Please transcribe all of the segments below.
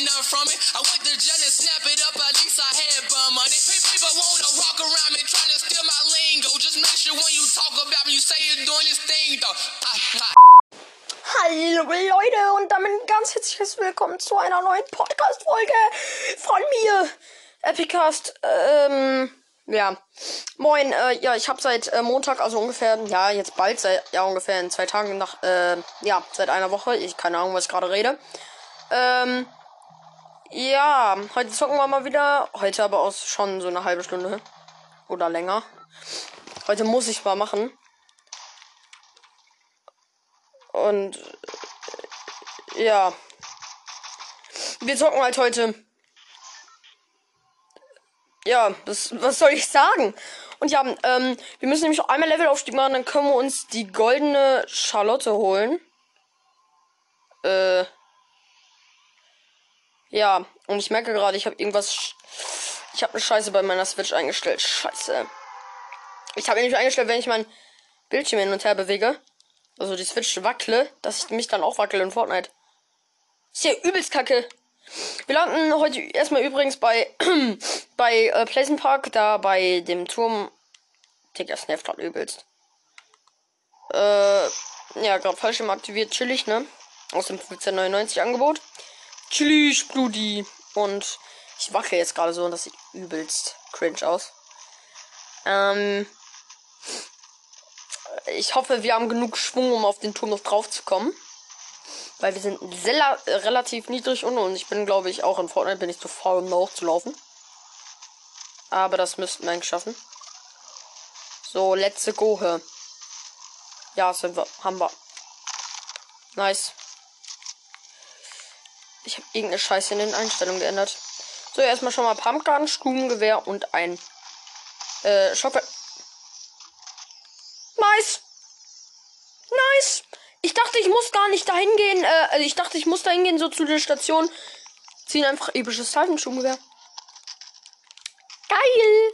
get none from it. I went to jail and snap it up, at least I had bum money. People wanna walk around me trying to steal my lingo. Just make sure when you talk about me, you say you're doing this thing though. Ha, ha. Hallo Leute und damit ein ganz herzliches Willkommen zu einer neuen Podcast-Folge von mir. Epicast, ähm, ja. Moin, äh, ja, ich habe seit äh, Montag, also ungefähr, ja, jetzt bald, seit, ja, ungefähr in zwei Tagen nach, äh, ja, seit einer Woche, ich keine Ahnung, was ich gerade rede. Ähm, ja, heute zocken wir mal wieder. Heute aber auch schon so eine halbe Stunde. Oder länger. Heute muss ich mal machen. Und äh, ja. Wir zocken halt heute. Ja, das, was soll ich sagen? Und ja, ähm, wir müssen nämlich einmal Levelaufstieg machen, dann können wir uns die goldene Charlotte holen. Äh. Ja, und ich merke gerade, ich habe irgendwas. Ich habe eine Scheiße bei meiner Switch eingestellt. Scheiße. Ich habe nämlich eingestellt, wenn ich mein Bildschirm hin und her bewege, also die Switch wackle, dass ich mich dann auch wackele in Fortnite. Ist ja übelst kacke. Wir landen heute erstmal übrigens bei bei äh, Pleasant Park, da bei dem Turm. Digga, das nervt gerade übelst. Äh, ja, gerade Fallschirm aktiviert, chillig, ne? Aus dem 1599 Angebot. Chillig, Bludi. Und ich wackel jetzt gerade so und das sieht übelst cringe aus. Ähm, ich hoffe, wir haben genug Schwung, um auf den Turm noch drauf zu kommen. Weil wir sind sehr, relativ niedrig unten und ich bin, glaube ich, auch in Fortnite bin ich zu faul, um da hochzulaufen. Aber das müssten wir eigentlich schaffen. So, let's go. Her. Ja, sind wir. Haben wir. Nice. Ich habe irgendeine Scheiße in den Einstellungen geändert. So, erstmal schon mal Pumpgun, Stubengewehr und ein äh, Shotgun. Nice. Nice. Ich dachte, ich muss gar nicht dahin gehen. Äh, also ich dachte, ich muss dahin gehen, so zu der Station. Ziehen einfach episches Seitenschubgewehr. Geil.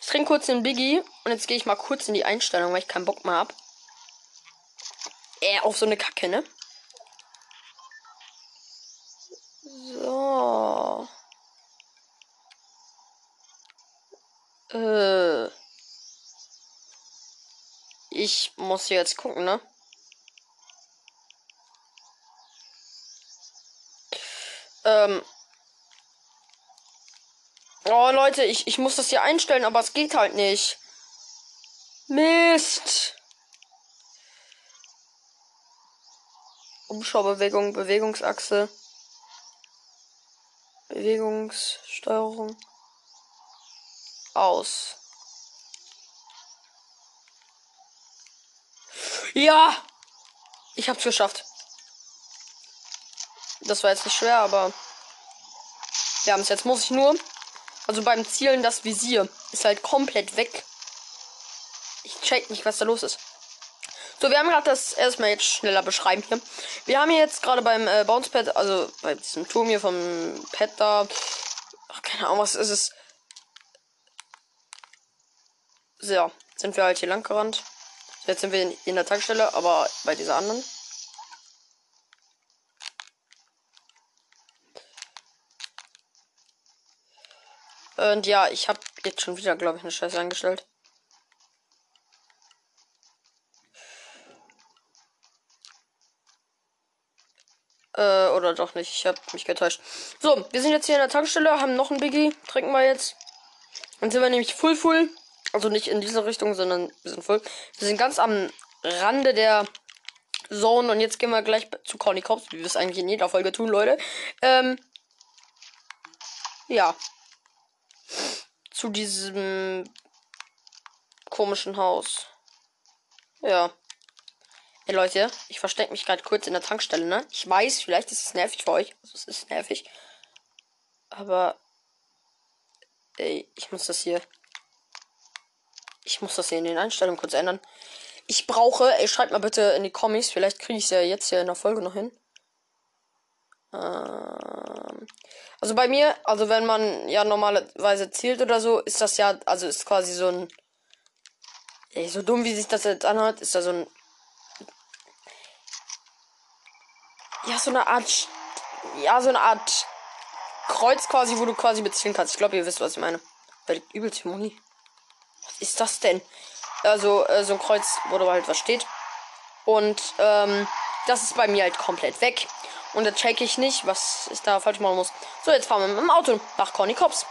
Ich trinke kurz den Biggie. Und jetzt gehe ich mal kurz in die Einstellung, weil ich keinen Bock mehr hab. Äh, auf so eine Kacke, ne? So. Äh. Ich muss jetzt gucken, ne? Ähm. Oh, Leute, ich, ich muss das hier einstellen, aber es geht halt nicht. Mist. Umschaubewegung, Bewegungsachse. Bewegungssteuerung. Aus. Ja! Ich hab's geschafft. Das war jetzt nicht schwer, aber wir haben es jetzt. Muss ich nur. Also beim Zielen das Visier ist halt komplett weg. Ich check nicht, was da los ist. So, wir haben gerade das erstmal jetzt schneller beschreiben hier. Wir haben hier jetzt gerade beim äh, Bouncepad, also bei diesem Turm hier vom Pad da. Ach, keine Ahnung, was ist es? So, sind wir halt hier lang gerannt. Jetzt sind wir in, der Tankstelle, aber bei dieser anderen. Und ja, ich habe jetzt schon wieder, glaube ich, eine Scheiße eingestellt. Äh, oder doch nicht. Ich habe mich getäuscht. So, wir sind jetzt hier in der Tankstelle, haben noch ein Biggie. Trinken wir jetzt. Dann sind wir nämlich full full. Also nicht in diese Richtung, sondern wir sind voll. Wir sind ganz am Rande der Zone und jetzt gehen wir gleich zu Conny Cops, wie wir es eigentlich in jeder Folge tun, Leute. Ähm, ja. Zu diesem komischen Haus. Ja. Hey Leute, ich verstecke mich gerade kurz in der Tankstelle, ne? Ich weiß, vielleicht ist es nervig für euch. Also es ist nervig. Aber. Ey, ich muss das hier. Ich muss das hier in den Einstellungen kurz ändern. Ich brauche, ey, schreibt mal bitte in die Comics, vielleicht kriege ich es ja jetzt hier in der Folge noch hin. Ähm, also bei mir, also wenn man ja normalerweise zielt oder so, ist das ja, also ist quasi so ein. Ey, so dumm wie sich das jetzt anhört, ist da so ein. Ja, so eine Art. Ja, so eine Art Kreuz quasi, wo du quasi beziehen kannst. Ich glaube, ihr wisst, was ich meine. Da liegt übelst. Was ist das denn? Also, äh, so ein Kreuz, wo da halt was steht. Und, ähm, das ist bei mir halt komplett weg. Und da check ich nicht, was ich da falsch machen muss. So, jetzt fahren wir mit dem Auto nach Conny Cops.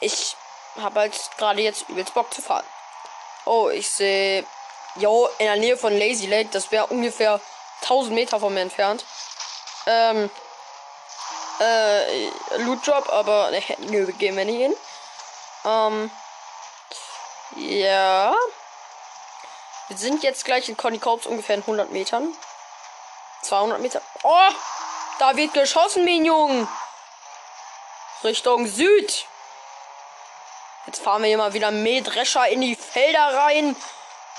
Ich habe halt gerade jetzt übelst Bock zu fahren. Oh, ich sehe. Jo, in der Nähe von Lazy Lake. Das wäre ungefähr 1000 Meter von mir entfernt. Ähm. Äh, Loot Drop, aber ne, nö, gehen wir nicht hin. Ähm. Ja. Wir sind jetzt gleich in Conny Corps ungefähr in 100 Metern. 200 Meter. Oh! Da wird geschossen, Minion. Richtung Süd. Jetzt fahren wir hier mal wieder Mähdrescher in die Felder rein.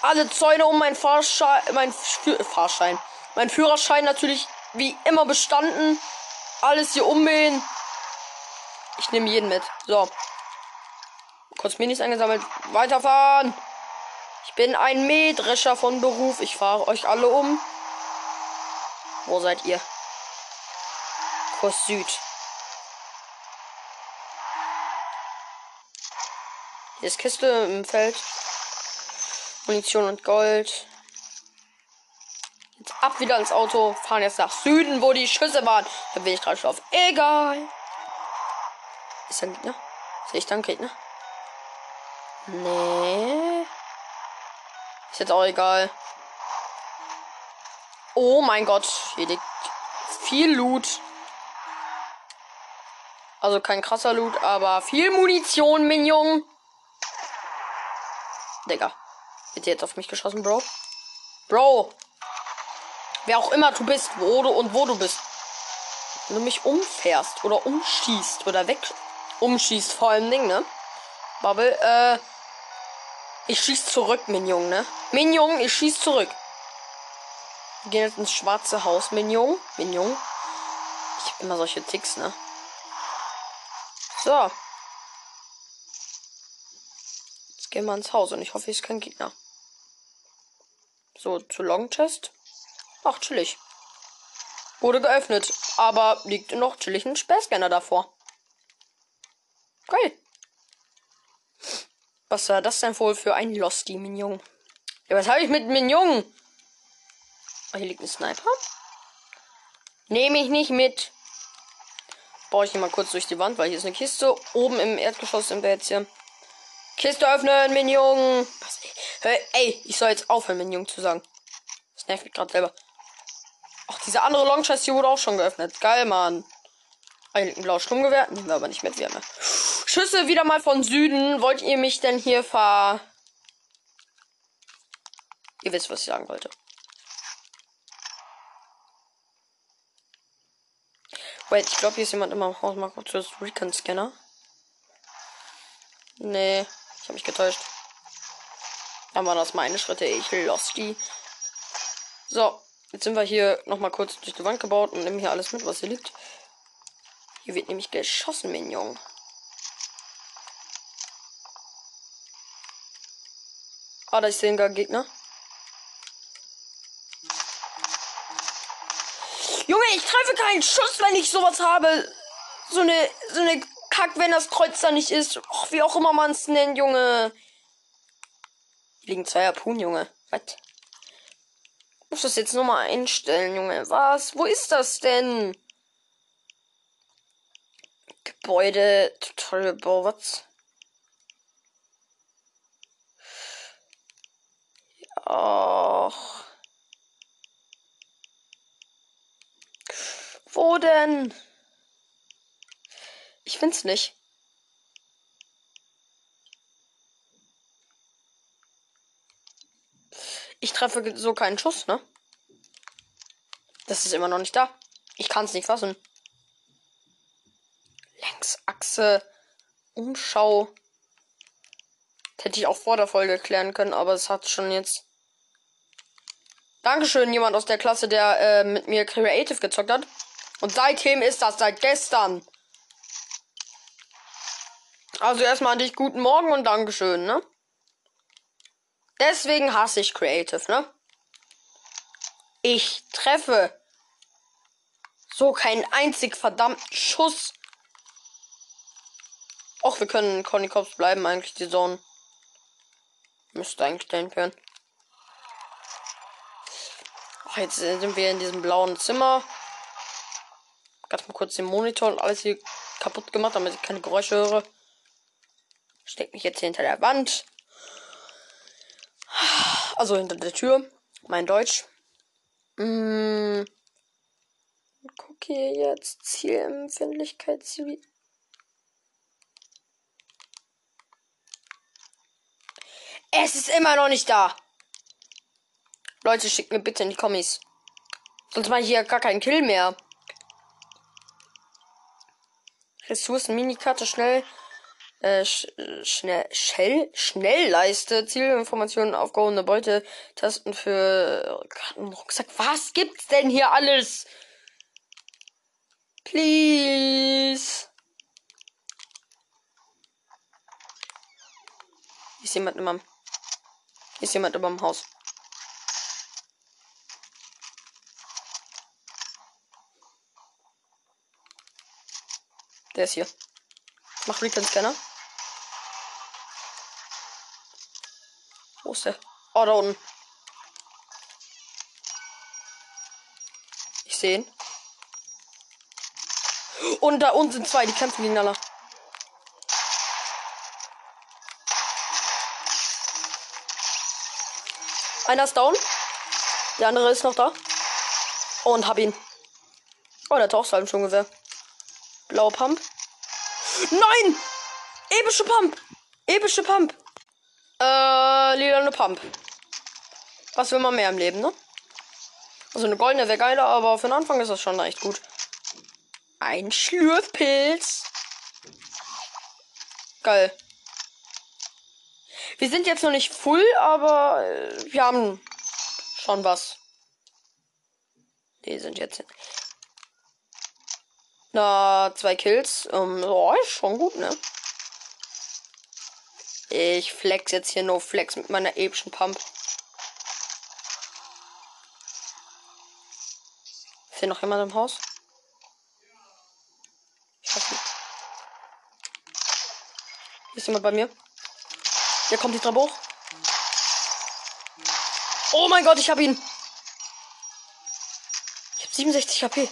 Alle Zäune um mein Fahrschein, mein Fü Fahrschein, mein Führerschein natürlich wie immer bestanden. Alles hier ummähen. Ich nehme jeden mit. So. Kurz Minis eingesammelt. Weiterfahren. Ich bin ein Mähdrescher von Beruf. Ich fahre euch alle um. Wo seid ihr? Kurs Süd. Hier ist Kiste im Feld. Munition und Gold. Jetzt ab wieder ins Auto. Fahren jetzt nach Süden, wo die Schüsse waren. Da bin ich gerade schon auf. Egal. Ist da ein Gegner? Sehe ich da einen Gegner? Nee. Ist jetzt auch egal. Oh mein Gott. Hier liegt viel Loot. Also kein krasser Loot, aber viel Munition, Minion. Digga. Wird jetzt auf mich geschossen, Bro? Bro. Wer auch immer du bist, wo du und wo du bist. Wenn du mich umfährst oder umschießt oder weg umschießt, vor allem Ding, ne? Bubble, äh. Ich schieß zurück, Minion, ne? Minion, ich schieß zurück. Wir gehen jetzt ins schwarze Haus, Minion. Minion. Ich hab immer solche Ticks, ne? So. gehen wir ins Haus und ich hoffe, es ist kein Gegner. So, zu Long Chest. Ach, chillig. Wurde geöffnet, aber liegt noch chillig ein Sperrscanner davor. Geil. Was war das denn wohl für ein Losty, Minion? Ja, was habe ich mit Minion? Oh, hier liegt ein Sniper. Nehme ich nicht mit. Baue ich hier mal kurz durch die Wand, weil hier ist eine Kiste. Oben im Erdgeschoss wir jetzt hier. Kiste öffnen, Minion. Was? Ey, ich soll jetzt aufhören, Minion zu sagen. Das nervt mich gerade selber. Ach, diese andere Longchest hier wurde auch schon geöffnet. Geil, Mann. Ein blaues Sturmgewehr. Nehmen wir aber nicht mit. Wir haben Schüsse wieder mal von Süden. Wollt ihr mich denn hier ver... Ihr wisst, was ich sagen wollte. Wait, ich glaube, hier ist jemand immer im Haus. Mal kurz das Recon-Scanner. Nee. Ich habe mich getäuscht. Dann waren das meine Schritte. Ich lost die. So, jetzt sind wir hier noch mal kurz durch die Wand gebaut und nehmen hier alles mit, was hier liegt. Hier wird nämlich geschossen, Minion. Ah, da ist ein Gegner. Junge, ich treffe keinen Schuss, wenn ich sowas habe. So eine, so eine Kack, wenn das Kreuz da nicht ist. Och, wie auch immer man es nennt, Junge. Liegen zwei Harpunen, Junge. Was? Muss das jetzt nochmal einstellen, Junge. Was? Wo ist das denn? Gebäude, Tutorial Bau, was? Och. Wo denn? Ich find's nicht. Ich treffe so keinen Schuss, ne? Das ist immer noch nicht da. Ich kann's nicht fassen. Längsachse. Umschau. Das hätte ich auch vor der Folge klären können, aber es hat schon jetzt. Dankeschön, jemand aus der Klasse, der äh, mit mir Creative gezockt hat. Und seitdem ist das seit gestern. Also erstmal an dich guten Morgen und Dankeschön, ne? Deswegen hasse ich Creative, ne? Ich treffe So, kein einzig verdammten Schuss. Och, wir können Conny Cops bleiben, eigentlich die Zone. Müsste eigentlich dahin können. Jetzt sind wir in diesem blauen Zimmer. Ganz mal kurz den Monitor und alles hier kaputt gemacht, damit ich keine Geräusche höre. Steck mich jetzt hier hinter der Wand. Also hinter der Tür. Mein Deutsch. Mmh. Guck hier jetzt. Zielempfindlichkeit. Ziel es ist immer noch nicht da. Leute, schickt mir bitte in die Kommis. Sonst mache ich hier gar keinen Kill mehr. Ressourcen, Minikarte, schnell. Äh, sch schnell, Shell, Schnellleiste, Zielinformationen, aufgehobene Beute, Tasten für Kartenrucksack. Was gibt's denn hier alles? Please. Ist jemand meinem. Ist jemand in meinem Haus. Der ist hier. Mach Recon Scanner. Wo ist der? Oh, da unten. Ich sehe ihn. Und da unten sind zwei, die kämpfen gegeneinander. Einer ist down. Der andere ist noch da. Und hab ihn. Oh, der taucht halt schon Gewehr. Blaue Pump. Nein! Epische Pump! Epische Pump! Äh, lilane Pump. Was will man mehr im Leben, ne? Also eine goldene wäre geiler, aber für den Anfang ist das schon echt gut. Ein Schlürfpilz. Geil. Wir sind jetzt noch nicht full, aber äh, wir haben schon was. Die sind jetzt. Na, zwei Kills. Ähm, oh, ist schon gut, ne? Ich flex jetzt hier nur Flex mit meiner epischen Pump. Ist hier noch jemand im Haus? Ich weiß nicht. Hier ist jemand bei mir. Der kommt die Treppe hoch. Oh mein Gott, ich hab ihn. Ich hab 67 HP.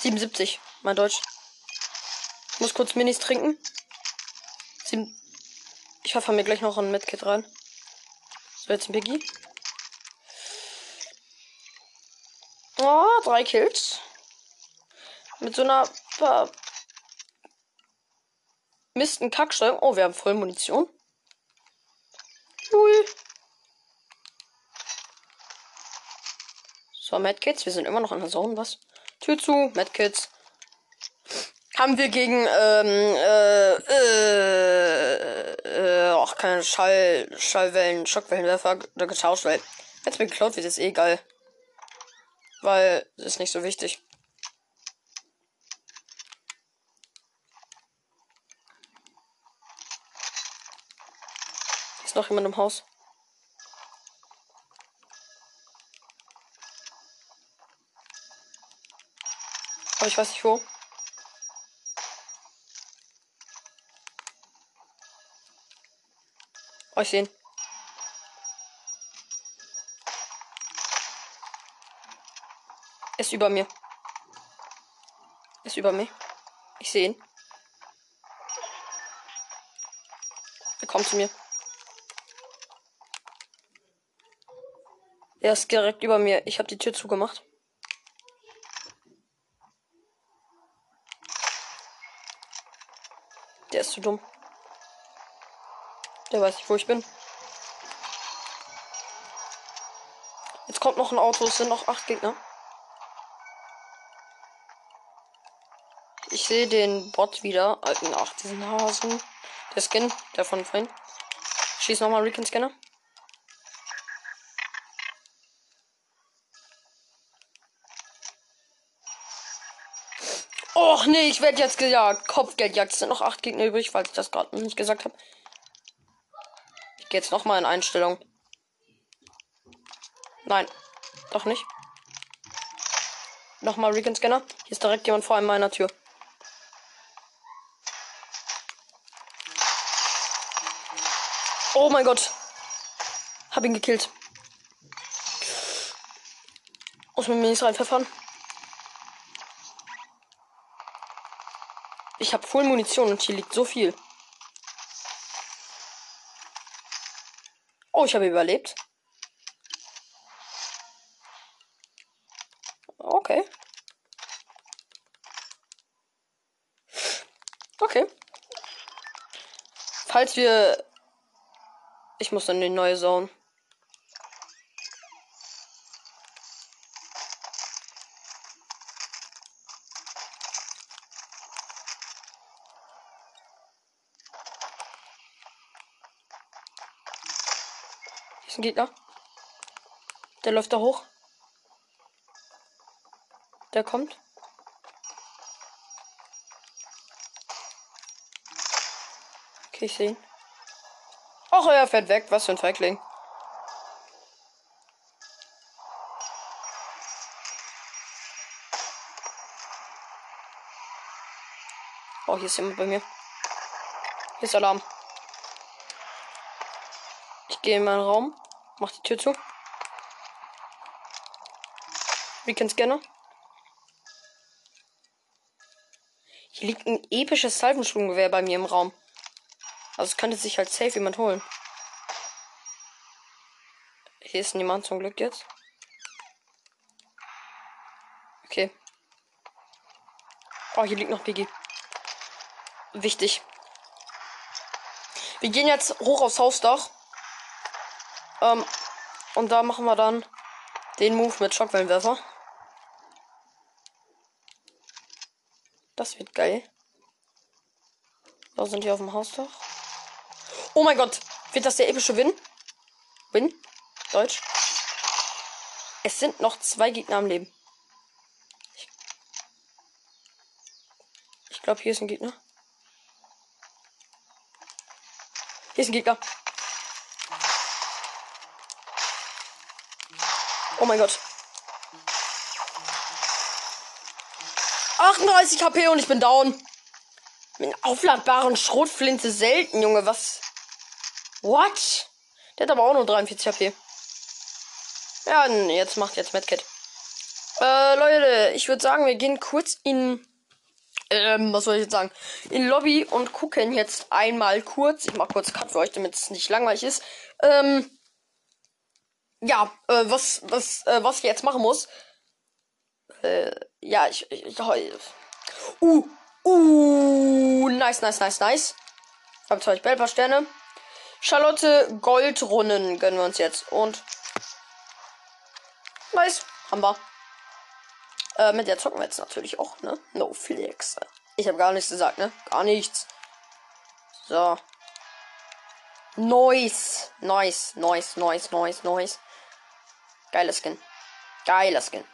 77, mein Deutsch. Ich muss kurz Minis trinken. Sieben ich hoffe mir gleich noch ein Medkit rein. So, jetzt ein Biggie. Oh, drei Kills. Mit so einer ver Misten Kacksteuerung. Oh, wir haben voll Munition. Ui. So, Medkits. Wir sind immer noch in der Zone. Was? Tür zu. Medkits. Haben wir gegen, ähm, äh, äh, äh, auch keine Schall, Schallwellen, Schockwellenwerfer getauscht, weil, wenn es mir geklaut wird, ist eh egal. Weil, es ist nicht so wichtig. Ist noch jemand im Haus? Aber ich weiß nicht wo. Oh, ich sehe ihn. Ist über mir. Ist über mir. Ich sehe ihn. Er kommt zu mir. Er ist direkt über mir. Ich habe die Tür zugemacht. Der ist zu dumm. Der weiß nicht, wo ich bin. Jetzt kommt noch ein Auto. Es sind noch acht Gegner. Ich sehe den Bot wieder. Alten, ach, diesen Hasen. Der Skin, der von vorhin. Schieß nochmal Recon Scanner. Och nee, ich werde jetzt gejagt. Kopfgeldjagd. Es sind noch acht Gegner übrig, falls ich das gerade nicht gesagt habe. Ich gehe jetzt noch mal in Einstellung. Nein, doch nicht. Nochmal Recon Scanner. Hier ist direkt jemand vor meiner Tür. Oh mein Gott. Hab ihn gekillt. Muss mit Minis reinpfeffern. Ich habe voll Munition und hier liegt so viel. Oh, ich habe überlebt. Okay. Okay. Falls wir. Ich muss in die neue Zone. Ein Gegner. Der läuft da hoch. Der kommt. Okay, ich sehe ihn. Ach, er fährt weg. Was für ein Feigling. Oh, hier ist jemand bei mir. Hier ist Alarm. Ich gehe in meinen Raum. Mach die Tür zu. Recon Scanner. Hier liegt ein episches Salvenschwunggewehr bei mir im Raum. Also es könnte sich halt safe jemand holen. Hier ist niemand zum Glück jetzt. Okay. Oh, hier liegt noch Biggie. Wichtig. Wir gehen jetzt hoch aufs Hausdach. Ähm, und da machen wir dann den Move mit Schockwellenwerfer. Das wird geil. Da sind die auf dem Hausdach. Oh mein Gott. Wird das der epische Win? Win? Deutsch. Es sind noch zwei Gegner am Leben. Ich glaube, hier ist ein Gegner. Hier ist ein Gegner. Oh mein Gott. 38 HP und ich bin down. Mit einer aufladbaren Schrotflinte selten, Junge. Was? What? Der hat aber auch nur 43 HP. Ja, jetzt macht jetzt Medkit. Äh, Leute, ich würde sagen, wir gehen kurz in. Ähm, was soll ich jetzt sagen? In Lobby und gucken jetzt einmal kurz. Ich mach kurz Cut für euch, damit es nicht langweilig ist. Ähm. Ja, äh, was, was, äh, was ich jetzt machen muss. Äh, ja, ich, ich, ich Uh, uh, nice, nice, nice, nice. Ich zwei Bellbar Sterne. Charlotte Goldrunnen gönnen wir uns jetzt. Und. Nice. Haben wir. Äh, mit der zocken wir jetzt natürlich auch, ne? No Flex. Ich habe gar nichts gesagt, ne? Gar nichts. So. Nice. Nice, nice, nice, nice, nice. Geiler Skin. Geiler Skin.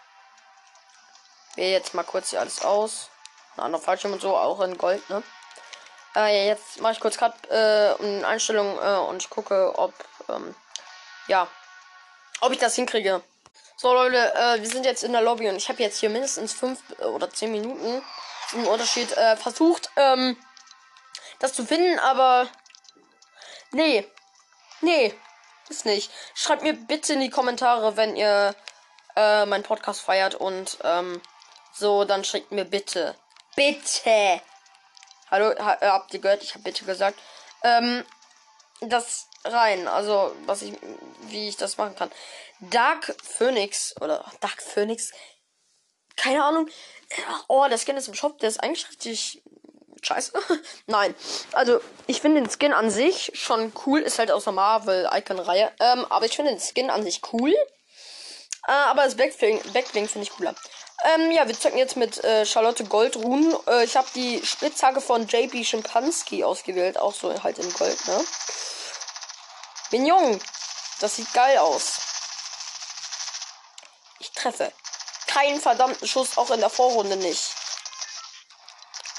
Wähle jetzt mal kurz hier alles aus. Ein anderer Fallschirm und so, auch in Gold, ne? Äh, jetzt mache ich kurz Cut äh, in Einstellungen äh, und ich gucke, ob, ähm, ja, ob ich das hinkriege. So, Leute, äh, wir sind jetzt in der Lobby und ich habe jetzt hier mindestens fünf oder zehn Minuten im Unterschied äh, versucht, ähm, das zu finden, aber nee, nee, ist nicht. Schreibt mir bitte in die Kommentare, wenn ihr äh, meinen Podcast feiert und ähm, so, dann schickt mir bitte, bitte Hallo, ha, äh, habt ihr gehört? Ich habe bitte gesagt. Ähm, das rein. Also, was ich, wie ich das machen kann. Dark Phoenix oder Dark Phoenix. Keine Ahnung. Oh, der Skin ist im Shop. Der ist eigentlich richtig scheiße. Nein. Also, ich finde den Skin an sich schon cool. Ist halt aus der Marvel-Icon-Reihe. Ähm, aber ich finde den Skin an sich cool. Äh, aber das Backbling, Backbling finde ich cooler. Ähm, ja, wir zocken jetzt mit äh, Charlotte Goldruhen. Äh, ich habe die Spitzhacke von JB Schimpanski ausgewählt. Auch so halt in Gold, ne? Mignon. Das sieht geil aus. Ich treffe. Keinen verdammten Schuss, auch in der Vorrunde nicht.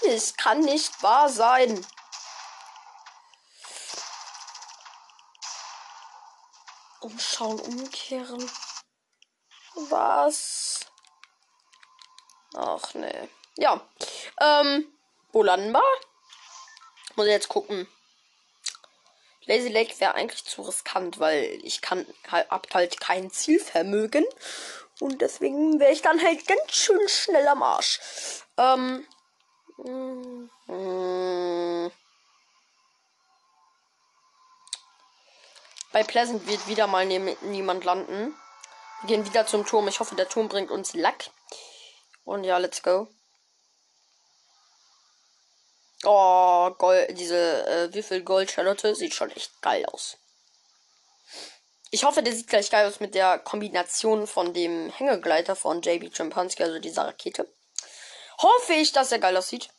Es kann nicht wahr sein. Umschauen, umkehren. Was? Ach nee. Ja. Ähm, wo landen wir? Muss jetzt gucken. Lazy Lake wäre eigentlich zu riskant, weil ich kann halt, hab halt kein Zielvermögen. Und deswegen wäre ich dann halt ganz schön schnell am Arsch. Ähm. Mm. Bei Pleasant wird wieder mal ne niemand landen. Wir gehen wieder zum Turm. Ich hoffe, der Turm bringt uns Lack. Und ja, let's go. Oh, Gold, diese äh, Würfel Gold Charlotte sieht schon echt geil aus. Ich hoffe, der sieht gleich geil aus mit der Kombination von dem Hängegleiter von JB Chimpanski, also dieser Rakete. Hoffe ich, dass er geil aussieht.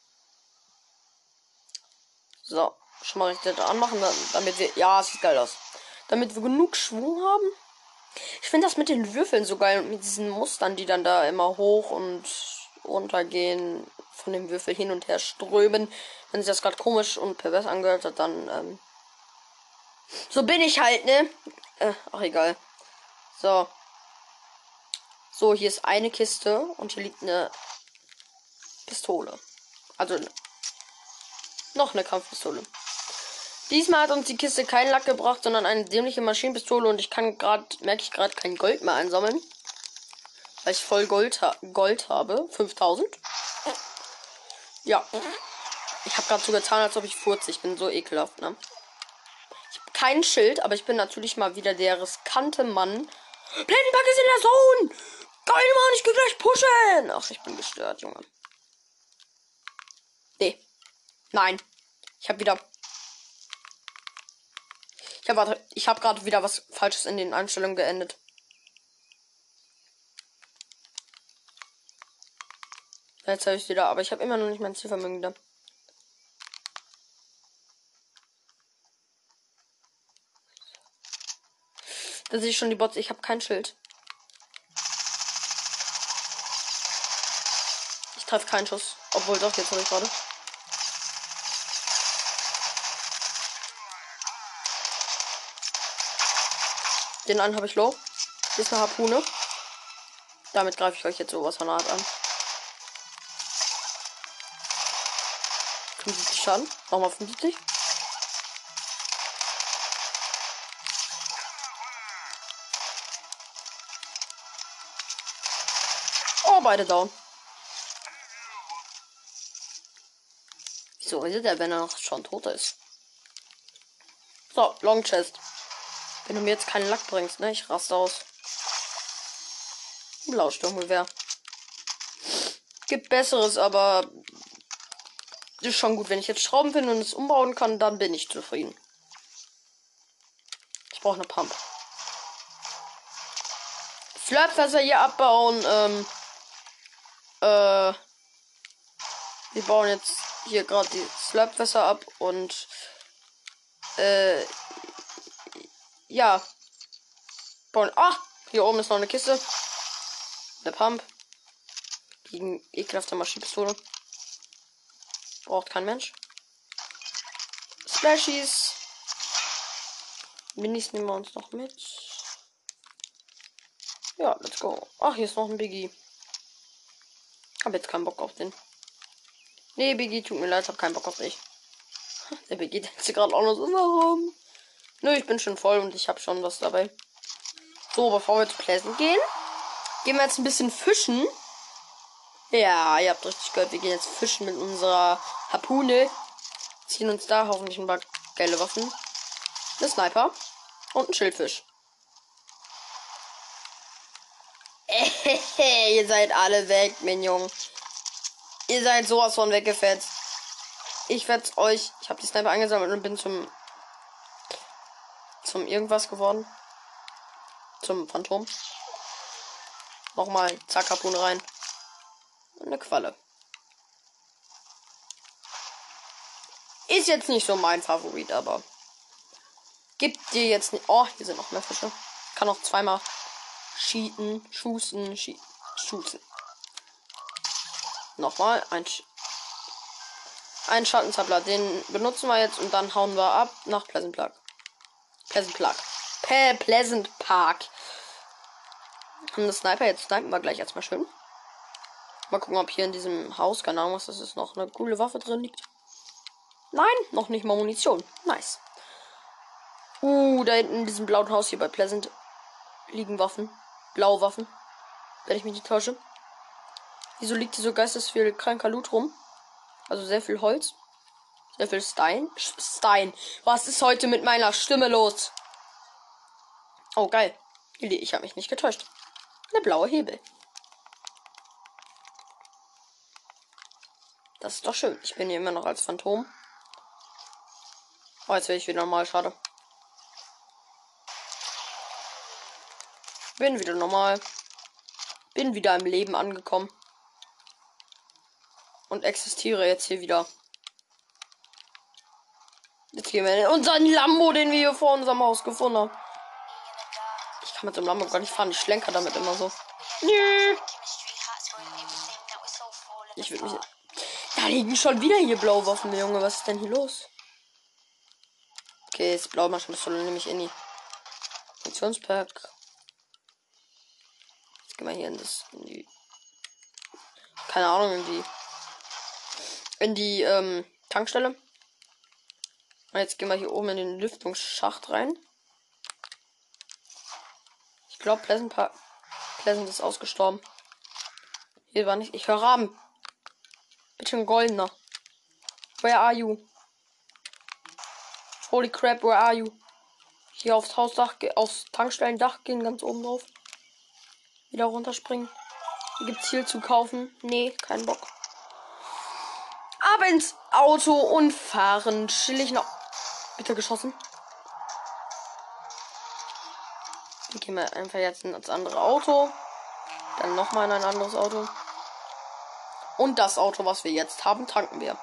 So, schon mal richtig anmachen, damit wir. Ja, es sieht geil aus. Damit wir genug Schwung haben. Ich finde das mit den Würfeln so geil und mit diesen Mustern, die dann da immer hoch und runter gehen, von dem Würfel hin und her strömen. Wenn sich das gerade komisch und pervers angehört hat, dann, ähm, so bin ich halt, ne? Äh, ach, egal. So. So, hier ist eine Kiste und hier liegt eine Pistole. Also, noch eine Kampfpistole. Diesmal hat uns die Kiste keinen Lack gebracht, sondern eine dämliche Maschinenpistole und ich kann gerade, merke ich gerade, kein Gold mehr einsammeln. Weil ich voll Gold, ha Gold habe. 5000. Ja. Ich habe gerade so getan, als ob ich furze. Ich bin so ekelhaft, ne? Ich habe kein Schild, aber ich bin natürlich mal wieder der riskante Mann. Blendenpack ist in der Zone! Geil, Mann, ich geh gleich pushen! Ach, ich bin gestört, Junge. Nee. Nein. Ich habe wieder ich habe ich hab gerade wieder was Falsches in den Einstellungen geendet. Jetzt habe ich wieder, aber ich habe immer noch nicht mein Zielvermögen da. Da sehe ich schon die Bots. Ich habe kein Schild. Ich treffe keinen Schuss. Obwohl doch, jetzt habe ich gerade. Den einen habe ich low. Hier ist eine Harpune. Damit greife ich euch jetzt sowas von hart an. 75 Schaden. Nochmal 75. Oh, beide down. Wieso ist der, wenn er noch schon tot ist? So, Long Chest. Wenn du mir jetzt keinen Lack bringst, ne? Ich raste aus. Blausturmgewehr. Gibt besseres, aber ist schon gut. Wenn ich jetzt Schrauben finde und es umbauen kann, dann bin ich zufrieden. Ich brauche eine Pump. Slurpwasser hier abbauen. Ähm, äh, wir bauen jetzt hier gerade die Slurpwässer ab und äh, ja. Bauen. Ah, hier oben ist noch eine Kiste. Eine Pump. Gegen ekelhafte Maschinenpistole. Braucht kein Mensch. Splashies. Minis nehmen wir uns noch mit. Ja, let's go. Ach, hier ist noch ein Biggie. Hab jetzt keinen Bock auf den. Nee, Biggie, tut mir leid, hab keinen Bock auf dich. Der Biggie denkt sich gerade auch noch so, warum? Nö, ich bin schon voll und ich habe schon was dabei. So, bevor wir zu Pleasant gehen, gehen wir jetzt ein bisschen fischen. Ja, ihr habt richtig gehört, wir gehen jetzt fischen mit unserer Harpune. Ziehen uns da hoffentlich ein paar geile Waffen. Eine Sniper und ein Schildfisch. ihr seid alle weg, Minion. Ihr seid sowas von weggefetzt. Ich werde euch. Ich habe die Sniper eingesammelt und bin zum zum irgendwas geworden. Zum Phantom. Nochmal, zack, Harpune rein. Eine Qualle. Ist jetzt nicht so mein Favorit, aber gibt dir jetzt nicht. Oh, hier sind noch mehr Fische. Kann noch zweimal schießen, schießen. Nochmal ein, Sch ein Schattenzappler. Den benutzen wir jetzt und dann hauen wir ab nach Pleasant Plug. Pleasant Park. P Pleasant Park. Haben das Sniper jetzt snipen wir gleich erstmal schön. Mal gucken, ob hier in diesem Haus, keine Ahnung, was das ist, noch eine coole Waffe drin liegt. Nein, noch nicht mal Munition. Nice. Uh, da hinten in diesem blauen Haus hier bei Pleasant liegen Waffen. Blaue Waffen. Wenn ich mich nicht täusche. Wieso liegt hier so geistesviel kranker Loot rum? Also sehr viel Holz. Viel Stein. Stein. Was ist heute mit meiner Stimme los? Oh, geil. Ich habe mich nicht getäuscht. Eine blaue Hebel. Das ist doch schön. Ich bin hier immer noch als Phantom. Oh, jetzt werde ich wieder normal. Schade. Bin wieder normal. Bin wieder im Leben angekommen. Und existiere jetzt hier wieder. Wir in unseren Lambo, den wir hier vor unserem Haus gefunden haben. Ich kann mit dem Lambo gar nicht fahren. Ich schlenker damit immer so. Nö. Ich will mich. Da liegen schon wieder hier blaue Waffen, Junge. Was ist denn hier los? Okay, jetzt blaue Maschinenpistole nehme ich in die Funktionspack. Jetzt gehen wir hier in das. In die. Keine Ahnung, in die. In die ähm, Tankstelle. Und jetzt gehen wir hier oben in den Lüftungsschacht rein. Ich glaube, Pleasant, Pleasant ist ausgestorben. Hier war nicht. Ich höre Raben. Ein goldener. Where are you? Holy crap, where are you? Hier aufs Hausdach, aufs Tankstellendach gehen, ganz oben drauf. Wieder runterspringen. Hier gibt's Ziel zu kaufen. Nee, kein Bock. Aber ins Auto und fahren. Chillig noch. Bitte geschossen. Dann gehen wir einfach jetzt ins andere Auto. Dann nochmal in ein anderes Auto. Und das Auto, was wir jetzt haben, tanken wir.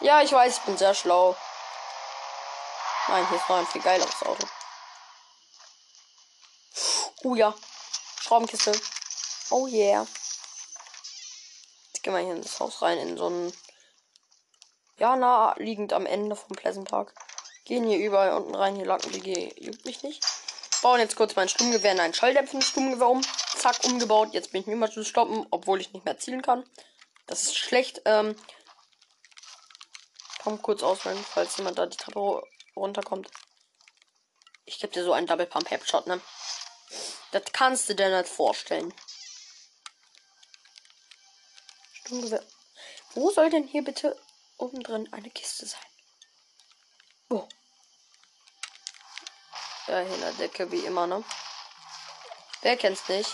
Ja, ich weiß, ich bin sehr schlau. Nein, hier ist noch ein viel geileres Auto. Oh ja. Schraubenkiste. Oh yeah. Jetzt gehen wir hier in das Haus rein, in so ein ja, nah liegend am Ende vom Pleasant Park. Gehen hier überall unten rein. Hier lacken die juckt mich nicht. Bauen jetzt kurz mein Sturmgewehr in ein schalldämpfendes Sturmgewehr um. Zack, umgebaut. Jetzt bin ich mehr zu stoppen, obwohl ich nicht mehr zielen kann. Das ist schlecht. Ähm, komm kurz auswählen, falls jemand da die Treppe runterkommt. Ich gebe dir so einen Double Pump Headshot, ne? Das kannst du dir nicht vorstellen. Sturmgewehr. Wo soll denn hier bitte oben drin eine Kiste sein. Wo? Ja, hier in der Decke wie immer, ne? Wer kennt's nicht?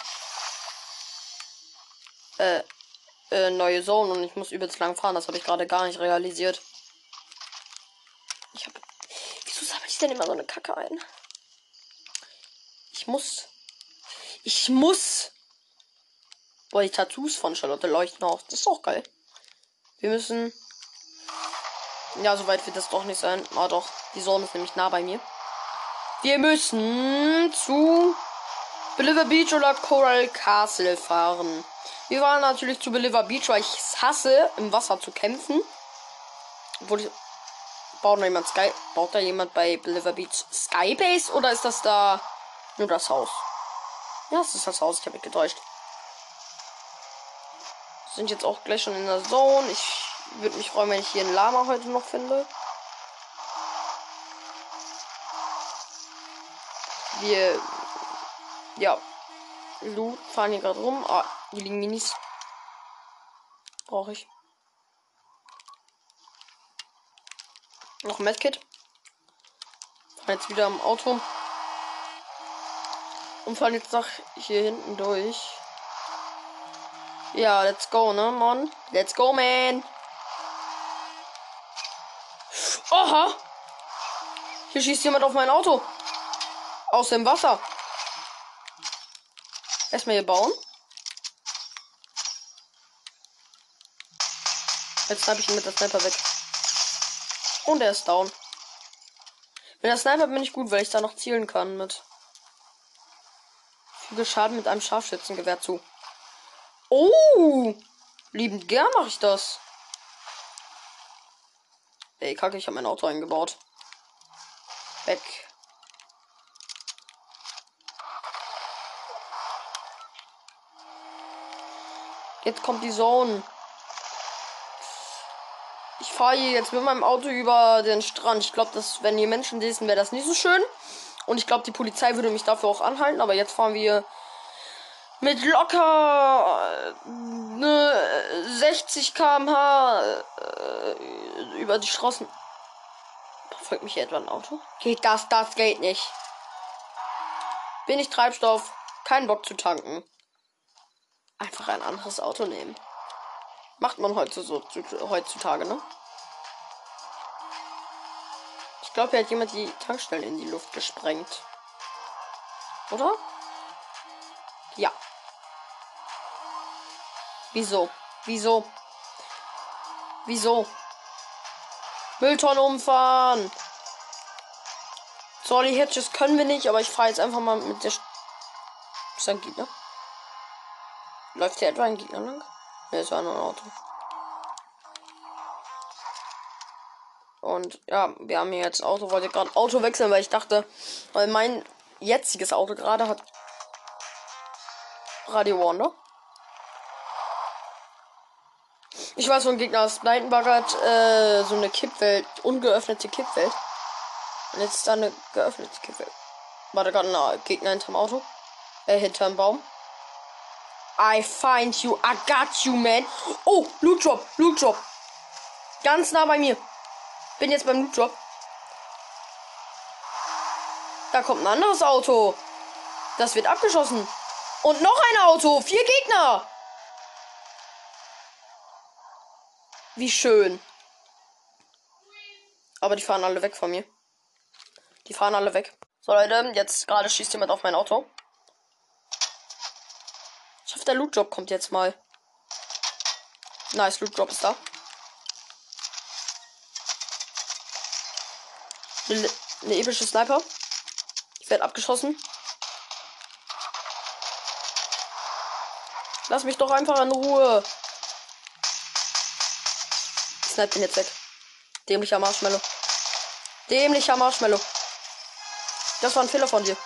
Äh, äh, neue Zone und ich muss übelst lang fahren. Das habe ich gerade gar nicht realisiert. Ich hab. Wieso sammle ich denn immer so eine Kacke ein? Ich muss. Ich muss. Boah, die Tattoos von Charlotte leuchten auch. Das ist auch geil. Wir müssen ja, soweit wird das doch nicht sein. Ah, doch. Die Sonne ist nämlich nah bei mir. Wir müssen zu Believer Beach oder Coral Castle fahren. Wir waren natürlich zu Believer Beach, weil ich es hasse, im Wasser zu kämpfen. Obwohl ich. Baut da jemand Sky. Baut da jemand bei Believer Beach Skybase oder ist das da nur das Haus? Ja, es ist das Haus, ich habe mich getäuscht. Sind jetzt auch gleich schon in der Zone. Ich würde mich freuen, wenn ich hier ein Lama heute noch finde. Wir. Ja. Lu fahren hier gerade rum. Ah, hier liegen Minis. Brauche ich. Noch ein Medkit. Fahren jetzt wieder am Auto. Und fahren jetzt nach hier hinten durch. Ja, let's go, ne, Mann? Let's go, man! Oha! Hier schießt jemand auf mein Auto. Aus dem Wasser. Erstmal hier bauen. Jetzt habe ich ihn mit der Sniper weg. Und er ist down. Mit der Sniper bin ich gut, weil ich da noch zielen kann mit. Füge Schaden mit einem Scharfschützengewehr zu. Oh! Liebend gern mache ich das. Ey, kacke, ich habe mein Auto eingebaut. Weg. Jetzt kommt die Zone. Ich fahre hier jetzt mit meinem Auto über den Strand. Ich glaube, dass wenn hier Menschen lesen, wäre das nicht so schön. Und ich glaube, die Polizei würde mich dafür auch anhalten. Aber jetzt fahren wir mit locker äh, ne 60 km/h äh, über die Straßen. Verfolgt mich hier etwa ein Auto? Geht das? Das geht nicht. Bin ich Treibstoff? Kein Bock zu tanken. Einfach ein anderes Auto nehmen. Macht man heutzutage, ne? Ich glaube, hier hat jemand die Tankstellen in die Luft gesprengt. Oder? Ja. Wieso? Wieso? Wieso? Mülltonne umfahren. Sorry, Hitches können wir nicht, aber ich fahre jetzt einfach mal mit der. St ist ein Gegner? Läuft hier etwa ein Gegner lang? Ne, es war nur ein Auto. Und ja, wir haben hier jetzt Auto, wollte gerade Auto wechseln, weil ich dachte, weil mein jetziges Auto gerade hat Radio Wonder. Ich weiß, so ein Gegner aus Blindenbug äh, so eine Kippwelt, ungeöffnete Kippwelt. Und jetzt ist da eine geöffnete Kippwelt. War da gerade ein Gegner hinterm Auto? Äh, hinterm Baum. I find you, I got you, man. Oh, Loot Drop, Loot Drop. Ganz nah bei mir. Bin jetzt beim Loot Drop. Da kommt ein anderes Auto. Das wird abgeschossen. Und noch ein Auto. Vier Gegner. Wie schön. Aber die fahren alle weg von mir. Die fahren alle weg. So, Leute, jetzt gerade schießt jemand auf mein Auto. Ich hoffe, der Loot Drop kommt jetzt mal. Nice, Loot Drop ist da. Eine, epische Sniper. Ich werde abgeschossen. Lass mich doch einfach in Ruhe. Snipe den jetzt weg. Dämlicher Marshmallow. Dämlicher Marshmallow. Das war ein Fehler von dir.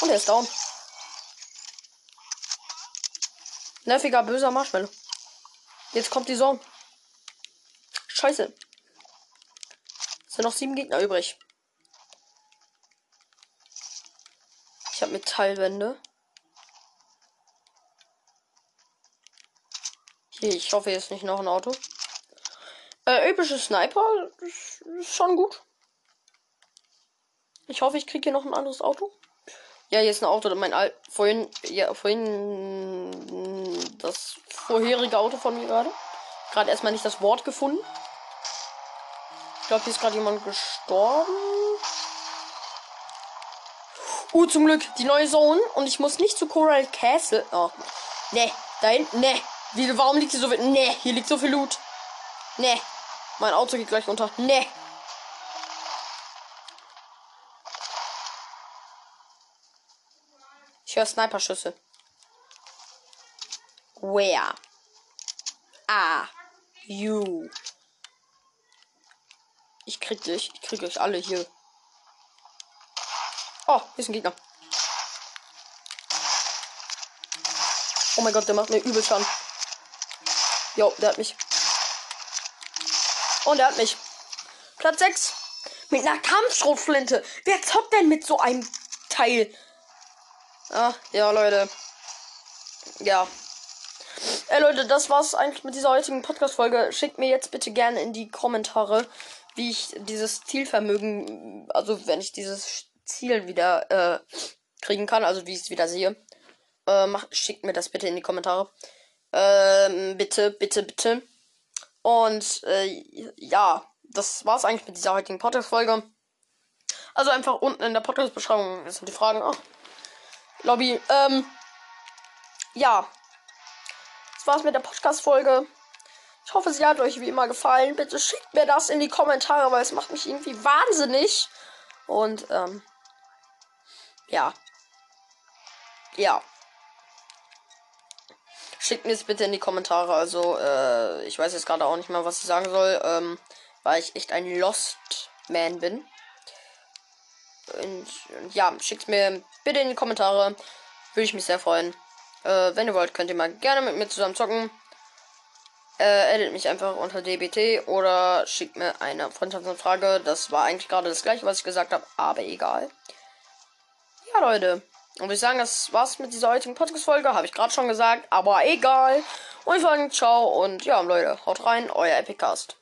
Und er ist down. Nerviger, böser Marshmallow. Jetzt kommt die Zone. Scheiße. Es sind noch sieben Gegner übrig. Ich habe Metallwände. Ich hoffe, ist nicht noch ein Auto. Äh, epische Sniper ist, ist schon gut. Ich hoffe, ich kriege hier noch ein anderes Auto. Ja, jetzt ein Auto. Mein Al vorhin, ja, vorhin das vorherige Auto von mir gerade. Gerade erstmal nicht das Wort gefunden. Ich glaube, hier ist gerade jemand gestorben. Uh, zum Glück die neue Zone. Und ich muss nicht zu Coral Castle. Oh, ne, da hinten, ne. Wie, warum liegt hier so viel? Ne, hier liegt so viel Loot. Ne. Mein Auto geht gleich unter. Ne. Ich höre Sniperschüsse. Where are you? Ich krieg dich. Ich krieg euch alle hier. Oh, hier ist ein Gegner. Oh mein Gott, der macht mir übel Schaden. Jo, der hat mich. Und er hat mich. Platz 6. Mit einer Kampfschrotflinte. Wer zockt denn mit so einem Teil? Ah, ja, Leute. Ja. Ey, Leute, das war's eigentlich mit dieser heutigen Podcast-Folge. Schickt mir jetzt bitte gerne in die Kommentare, wie ich dieses Zielvermögen, also wenn ich dieses Ziel wieder äh, kriegen kann, also wie ich es wieder sehe. Äh, macht, schickt mir das bitte in die Kommentare. Ähm, bitte, bitte, bitte. Und äh, ja, das war's eigentlich mit dieser heutigen Podcast-Folge. Also einfach unten in der Podcast-Beschreibung sind die Fragen. Oh, Lobby. Ähm, ja. Das war's mit der Podcast-Folge. Ich hoffe, sie hat euch wie immer gefallen. Bitte schickt mir das in die Kommentare, weil es macht mich irgendwie wahnsinnig. Und, ähm, ja. Ja. Schickt mir es bitte in die Kommentare. Also, äh, ich weiß jetzt gerade auch nicht mehr, was ich sagen soll, ähm, weil ich echt ein Lost Man bin. Und, und ja, schickt mir bitte in die Kommentare. Würde ich mich sehr freuen. Äh, wenn ihr wollt, könnt ihr mal gerne mit mir zusammen zocken. Äh, edit mich einfach unter DBT oder schickt mir eine Freundschaftsanfrage. Das war eigentlich gerade das gleiche, was ich gesagt habe, aber egal. Ja, Leute. Und ich sagen, das war's mit dieser heutigen Podcast-Folge. Habe ich gerade schon gesagt, aber egal. Und ich sage ciao und ja, Leute, haut rein, euer Epicast.